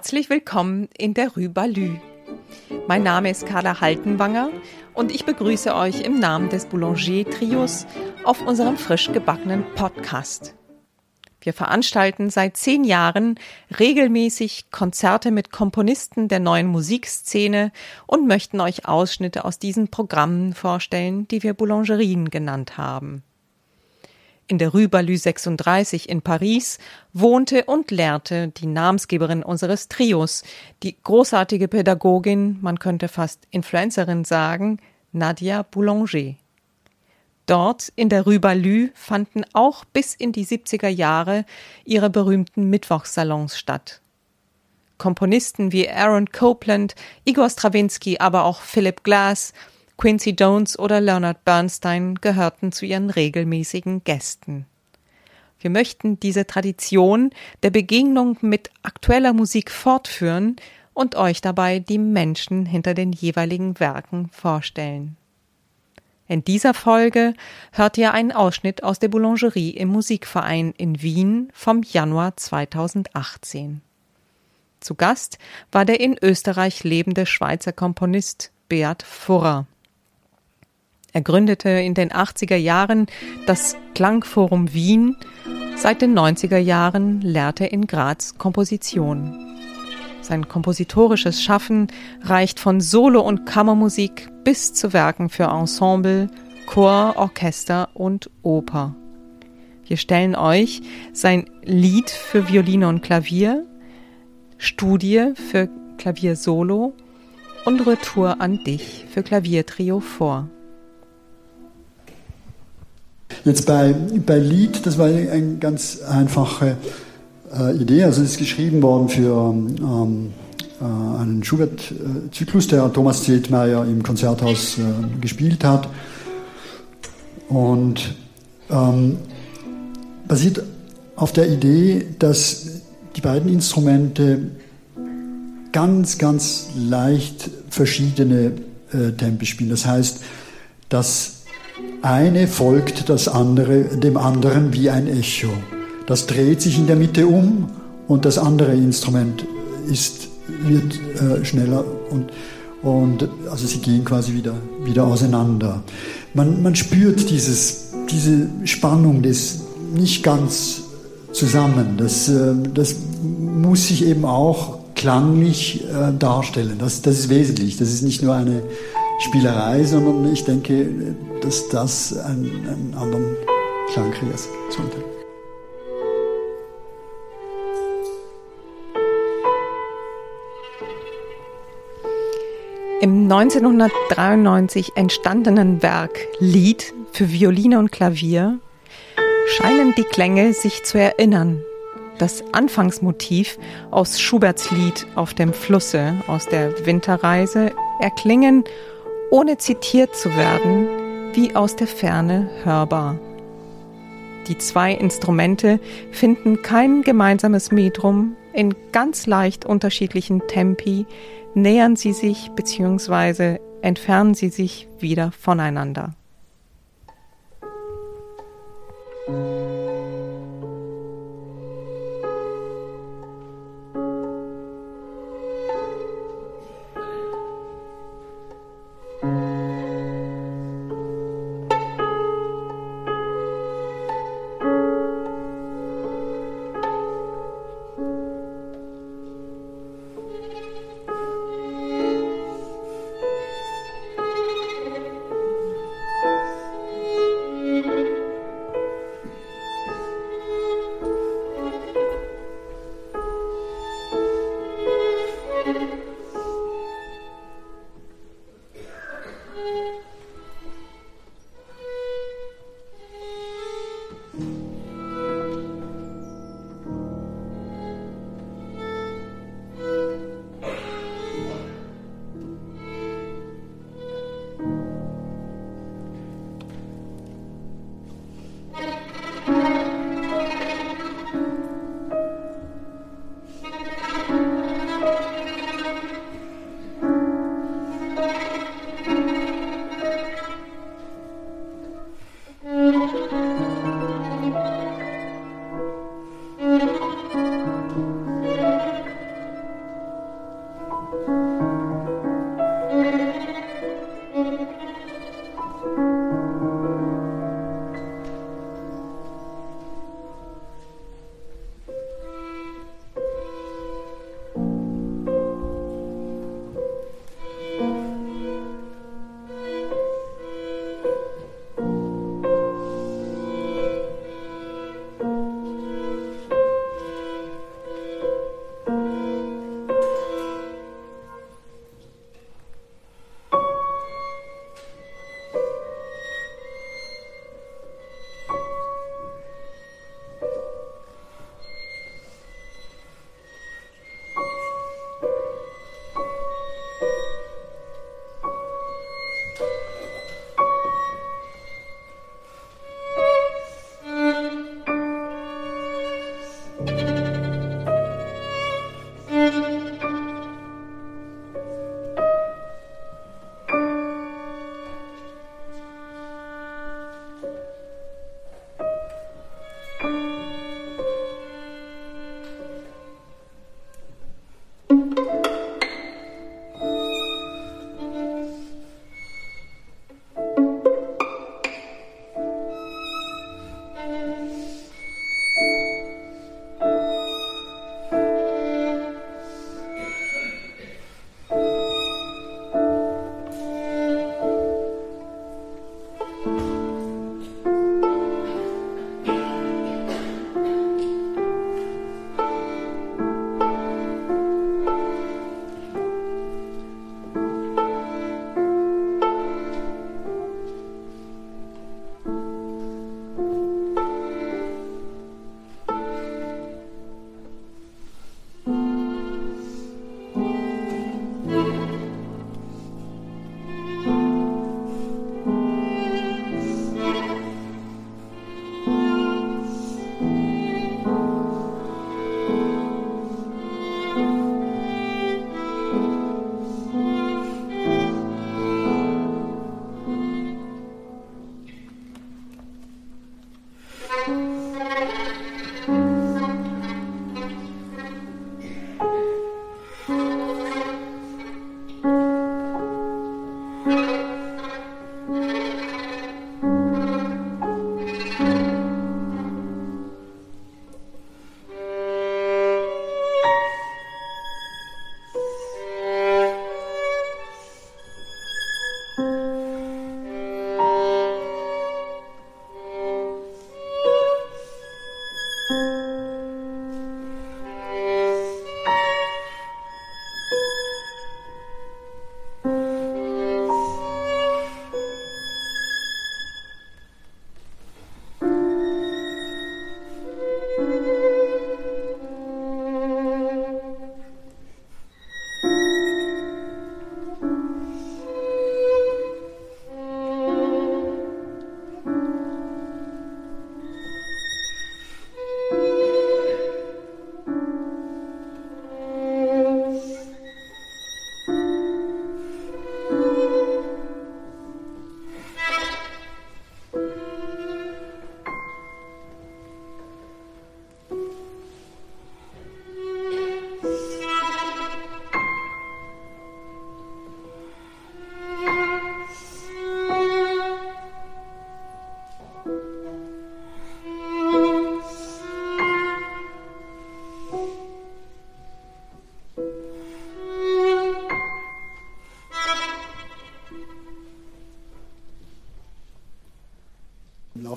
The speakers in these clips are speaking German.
Herzlich willkommen in der Rue Balü. Mein Name ist Carla Haltenwanger und ich begrüße euch im Namen des Boulanger Trios auf unserem frisch gebackenen Podcast. Wir veranstalten seit zehn Jahren regelmäßig Konzerte mit Komponisten der neuen Musikszene und möchten euch Ausschnitte aus diesen Programmen vorstellen, die wir Boulangerien genannt haben. In der Rue Balue 36 in Paris wohnte und lehrte die Namensgeberin unseres Trios, die großartige Pädagogin, man könnte fast Influencerin sagen, Nadia Boulanger. Dort in der Rue Balue fanden auch bis in die 70er Jahre ihre berühmten Mittwochssalons statt. Komponisten wie Aaron Copland, Igor Strawinski, aber auch Philip Glass Quincy Jones oder Leonard Bernstein gehörten zu ihren regelmäßigen Gästen. Wir möchten diese Tradition der Begegnung mit aktueller Musik fortführen und euch dabei die Menschen hinter den jeweiligen Werken vorstellen. In dieser Folge hört ihr einen Ausschnitt aus der Boulangerie im Musikverein in Wien vom Januar 2018. Zu Gast war der in Österreich lebende Schweizer Komponist Beat Furrer. Er gründete in den 80er Jahren das Klangforum Wien. Seit den 90er Jahren lehrt er in Graz Komposition. Sein kompositorisches Schaffen reicht von Solo- und Kammermusik bis zu Werken für Ensemble, Chor, Orchester und Oper. Wir stellen euch sein Lied für Violine und Klavier, Studie für Klavier Solo und Retour an dich für Klaviertrio vor. Jetzt bei, bei Lied, das war eine ganz einfache äh, Idee. Also es ist geschrieben worden für ähm, äh, einen Schubert-Zyklus, der Thomas Zietmeier im Konzerthaus äh, gespielt hat. Und ähm, basiert auf der Idee, dass die beiden Instrumente ganz, ganz leicht verschiedene äh, Tempi spielen. Das heißt, dass eine folgt das andere, dem anderen wie ein Echo. Das dreht sich in der Mitte um und das andere Instrument ist, wird äh, schneller und, und also sie gehen quasi wieder, wieder auseinander. Man, man spürt dieses, diese Spannung des nicht ganz zusammen. Das, äh, das muss sich eben auch klanglich äh, darstellen. Das, das ist wesentlich. Das ist nicht nur eine Spielerei, sondern ich denke, dass das einen, einen anderen Klang kriegen sollte. Im 1993 entstandenen Werk Lied für Violine und Klavier scheinen die Klänge sich zu erinnern. Das Anfangsmotiv aus Schuberts Lied Auf dem Flusse aus der Winterreise erklingen ohne zitiert zu werden, wie aus der Ferne hörbar. Die zwei Instrumente finden kein gemeinsames Metrum, in ganz leicht unterschiedlichen Tempi nähern sie sich bzw. entfernen sie sich wieder voneinander.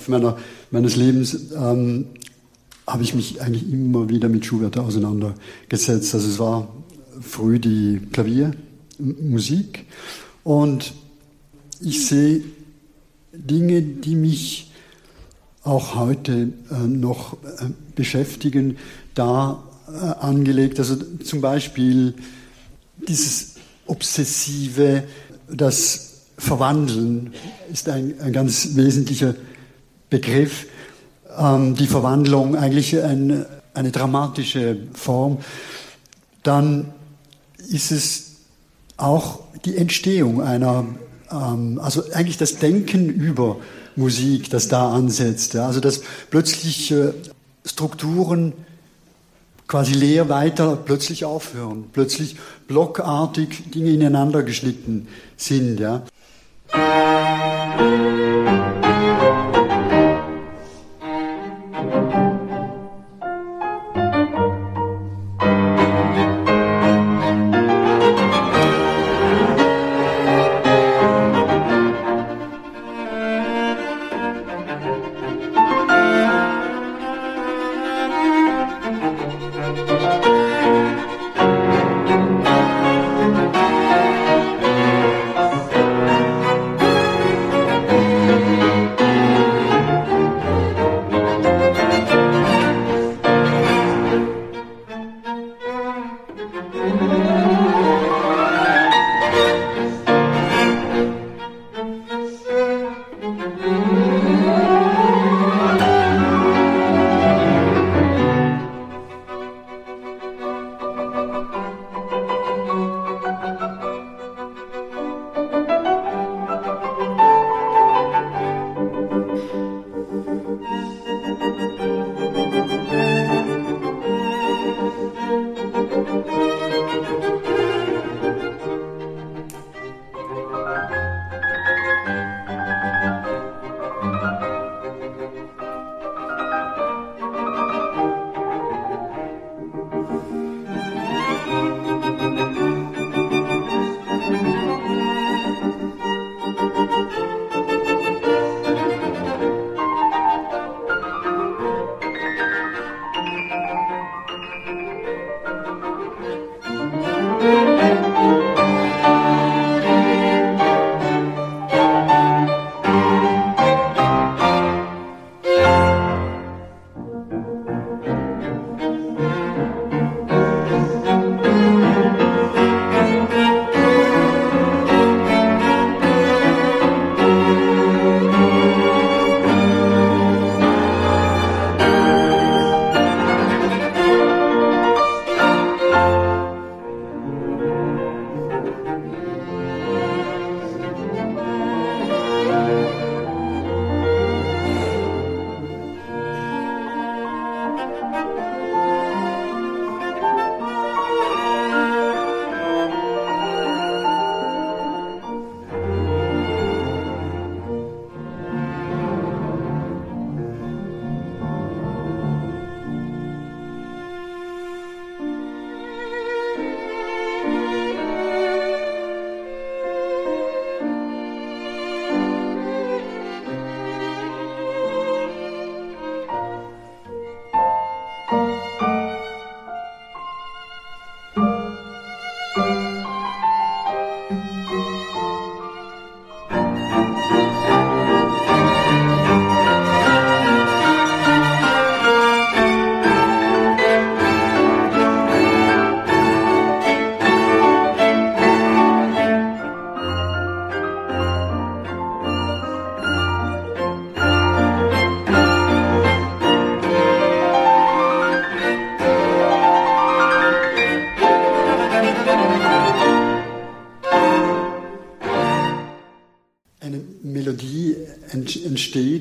Laufe meiner, meines Lebens ähm, habe ich mich eigentlich immer wieder mit Schubert auseinandergesetzt. Also es war früh die Klaviermusik und ich sehe Dinge, die mich auch heute äh, noch äh, beschäftigen, da äh, angelegt. Also zum Beispiel dieses Obsessive, das Verwandeln ist ein, ein ganz wesentlicher Begriff. Ähm, die Verwandlung eigentlich ein, eine dramatische Form. Dann ist es auch die Entstehung einer, ähm, also eigentlich das Denken über Musik, das da ansetzt. Ja? Also dass plötzlich äh, Strukturen quasi leer weiter plötzlich aufhören, plötzlich blockartig Dinge ineinander geschnitten sind. Ja?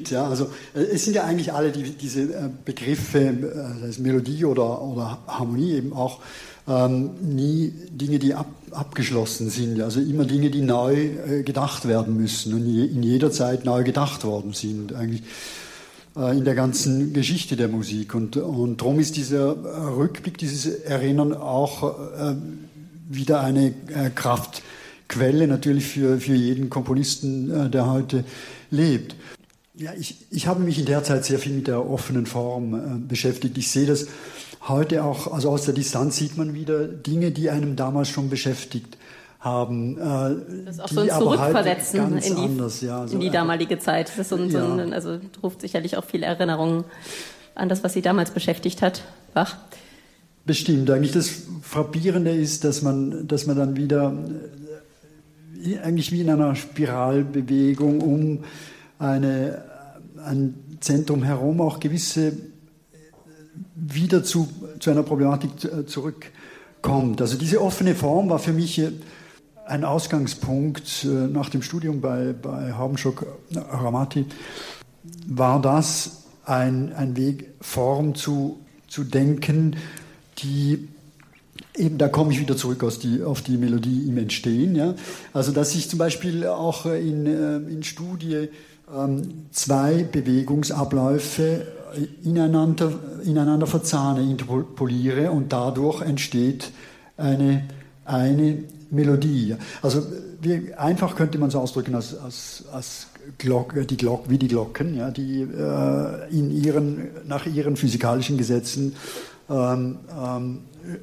Entsteht. Ja, also äh, es sind ja eigentlich alle die, diese äh, Begriffe, äh, das Melodie oder, oder Harmonie eben auch ähm, nie Dinge, die ab, abgeschlossen sind, also immer Dinge, die neu äh, gedacht werden müssen und je, in jeder Zeit neu gedacht worden sind, eigentlich äh, in der ganzen Geschichte der Musik. Und, und darum ist dieser Rückblick, dieses Erinnern auch äh, wieder eine Kraftquelle natürlich für, für jeden Komponisten, der heute lebt. Ja, ich, ich habe mich in der Zeit sehr viel mit der offenen Form äh, beschäftigt. Ich sehe das heute auch, also aus der Distanz sieht man wieder Dinge, die einem damals schon beschäftigt haben. Äh, das ist auch so ein Zurückversetzen in, die, anders, ja, so in die damalige Zeit. Das ist so ein, ja. so ein, also ruft sicherlich auch viele Erinnerungen an das, was Sie damals beschäftigt hat, Bach. Bestimmt. Eigentlich das Frappierende ist, dass man, dass man dann wieder äh, eigentlich wie in einer Spiralbewegung um eine, ein Zentrum herum auch gewisse wieder zu, zu einer Problematik äh, zurückkommt. Also diese offene Form war für mich äh, ein Ausgangspunkt äh, nach dem Studium bei, bei Habenschok Ramati, war das ein, ein Weg, Form zu, zu denken, die eben, da komme ich wieder zurück die, auf die Melodie im Entstehen. Ja? Also, dass ich zum Beispiel auch in, in Studie zwei Bewegungsabläufe ineinander, ineinander verzahne, interpoliere und dadurch entsteht eine, eine Melodie. Also wie, einfach könnte man es ausdrücken als, als, als Glocke, die Glock, wie die Glocken, ja, die äh, in ihren, nach ihren physikalischen Gesetzen ähm, ähm,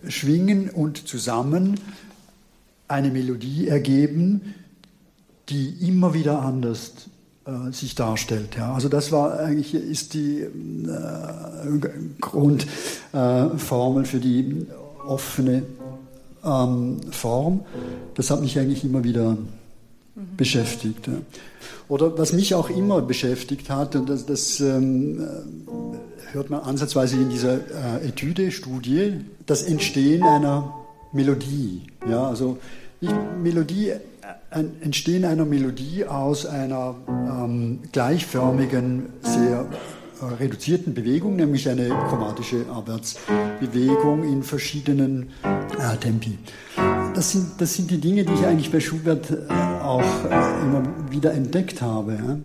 schwingen und zusammen eine Melodie ergeben, die immer wieder anders äh, sich darstellt. Ja. Also das war eigentlich ist die äh, Grundformel äh, für die offene ähm, Form. Das hat mich eigentlich immer wieder mhm. beschäftigt. Ja. Oder was mich auch immer beschäftigt hat, und das, das ähm, hört man ansatzweise in dieser äh, Etüde-Studie, das Entstehen einer Melodie. Ja, also nicht Melodie Entstehen einer Melodie aus einer ähm, gleichförmigen, sehr äh, reduzierten Bewegung, nämlich eine chromatische Abwärtsbewegung in verschiedenen äh, Tempi. Das sind, das sind die Dinge, die ich eigentlich bei Schubert äh, auch äh, immer wieder entdeckt habe. Ja.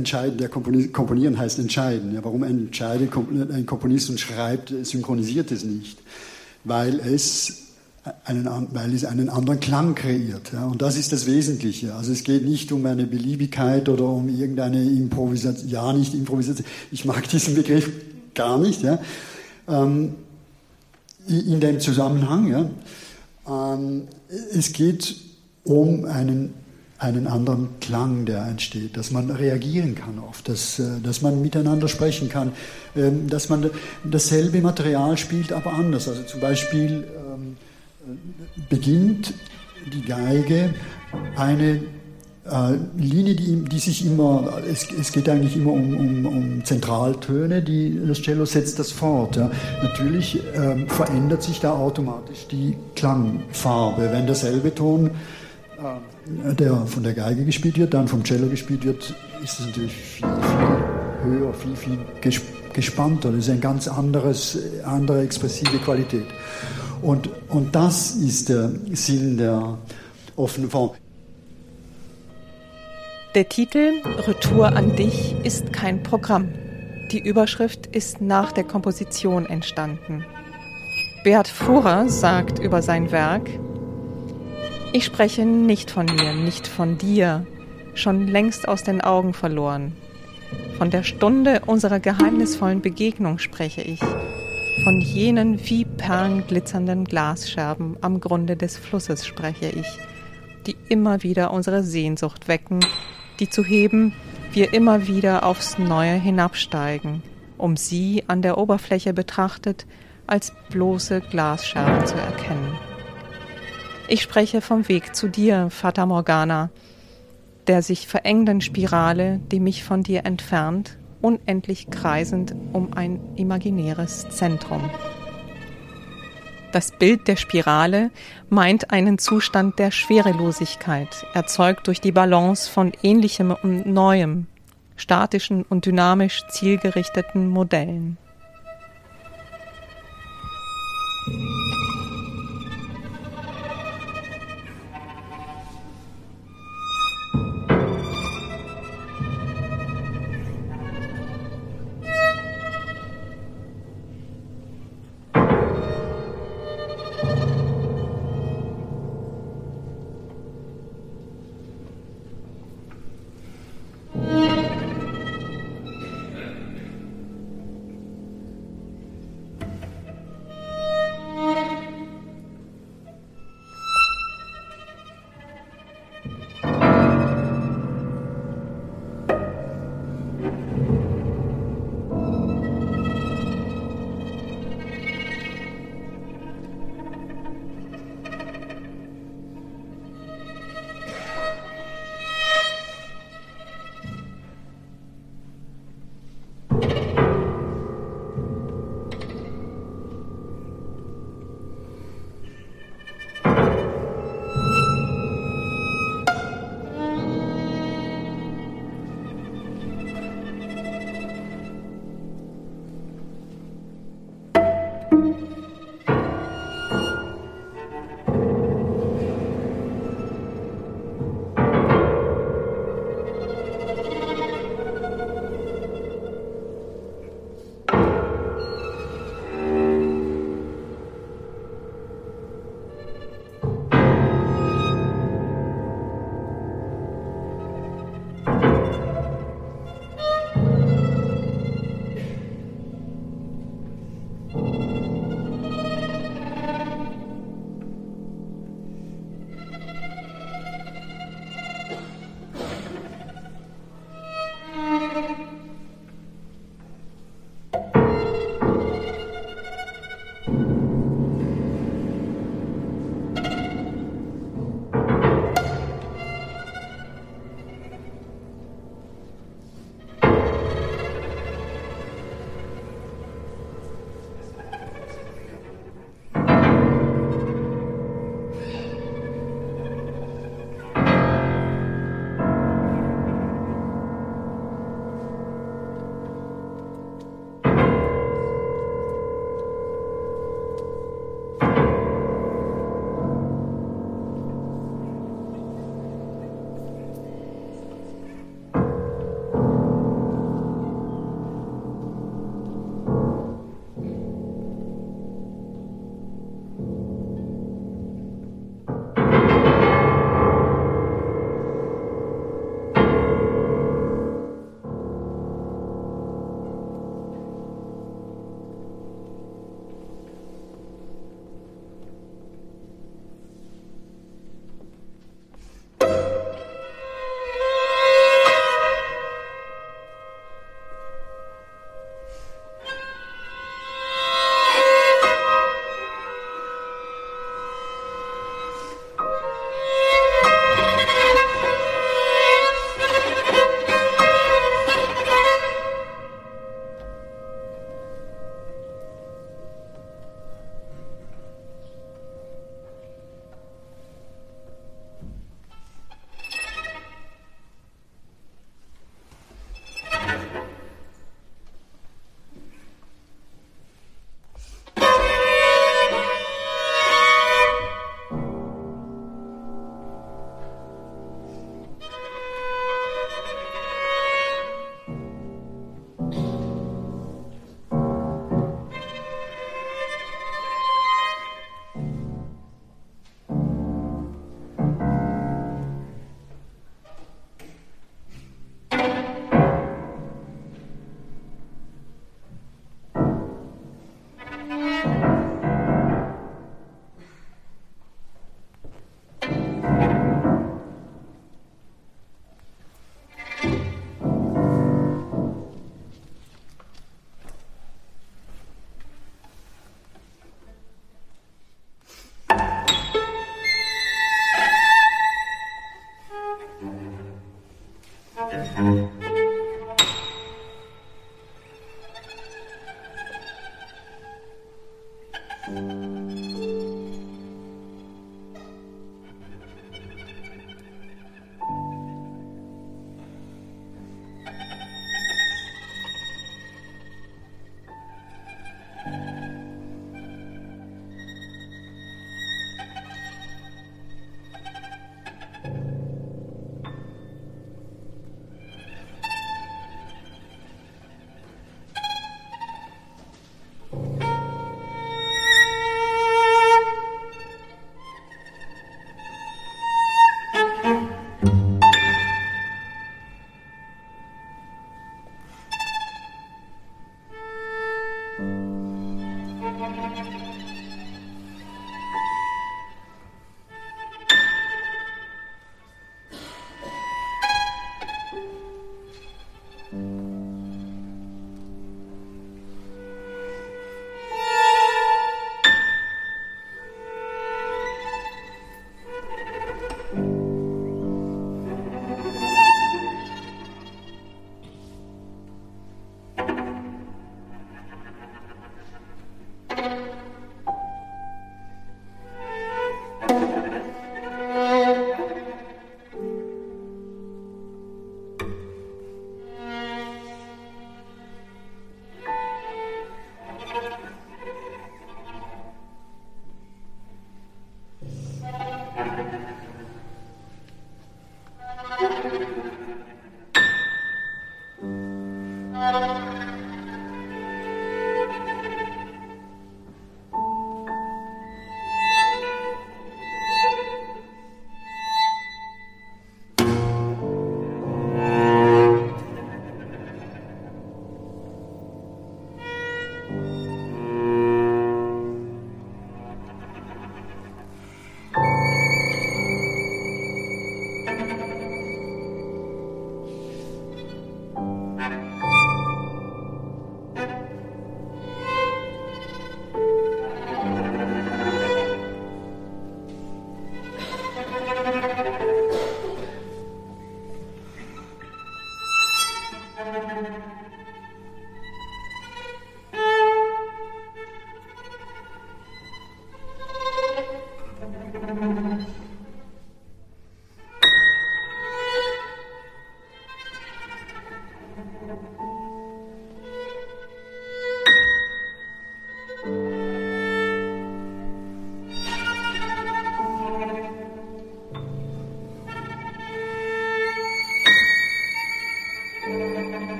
Entscheiden? Der Komponieren heißt entscheiden. Ja, warum entscheidet ein Komponist und schreibt, synchronisiert es nicht? Weil es einen, weil es einen anderen Klang kreiert. Ja, und das ist das Wesentliche. Also es geht nicht um eine Beliebigkeit oder um irgendeine Improvisation. Ja, nicht Improvisation. Ich mag diesen Begriff gar nicht. Ja. Ähm, in dem Zusammenhang, ja, ähm, es geht um einen, einen anderen Klang, der entsteht, dass man reagieren kann auf das, äh, dass man miteinander sprechen kann, ähm, dass man dasselbe Material spielt, aber anders. Also zum Beispiel ähm, beginnt die Geige eine äh, Linie, die, die, sich immer, es, es geht eigentlich immer um, um, um, Zentraltöne, die, das Cello setzt das fort. Ja. Natürlich ähm, verändert sich da automatisch die Klangfarbe. Wenn derselbe Ton, äh, der von der Geige gespielt wird, dann vom Cello gespielt wird, ist es natürlich viel, viel höher, viel, viel gespannter. Das ist eine ganz anderes, andere expressive Qualität. Und, und das ist der Sinn der offenen Form. Der Titel Retour an dich ist kein Programm. Die Überschrift ist nach der Komposition entstanden. Beat Fuhrer sagt über sein Werk, ich spreche nicht von mir, nicht von dir, schon längst aus den Augen verloren. Von der Stunde unserer geheimnisvollen Begegnung spreche ich, von jenen wie Perlen glitzernden Glasscherben am Grunde des Flusses spreche ich, die immer wieder unsere Sehnsucht wecken die zu heben, wir immer wieder aufs Neue hinabsteigen, um sie an der Oberfläche betrachtet als bloße Glasscherben zu erkennen. Ich spreche vom Weg zu dir, Fata Morgana, der sich verengenden Spirale, die mich von dir entfernt, unendlich kreisend um ein imaginäres Zentrum. Das Bild der Spirale meint einen Zustand der Schwerelosigkeit, erzeugt durch die Balance von ähnlichem und neuem, statischen und dynamisch zielgerichteten Modellen.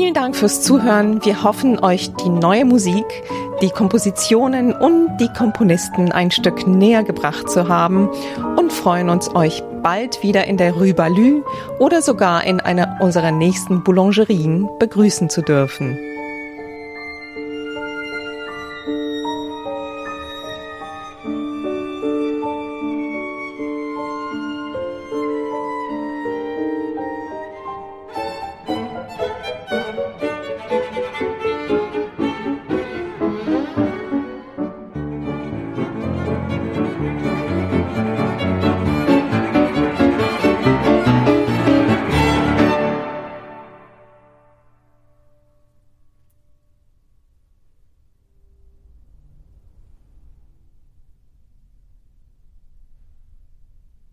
Vielen Dank fürs Zuhören. Wir hoffen, euch die neue Musik, die Kompositionen und die Komponisten ein Stück näher gebracht zu haben und freuen uns, euch bald wieder in der Rue Balue oder sogar in einer unserer nächsten Boulangerien begrüßen zu dürfen.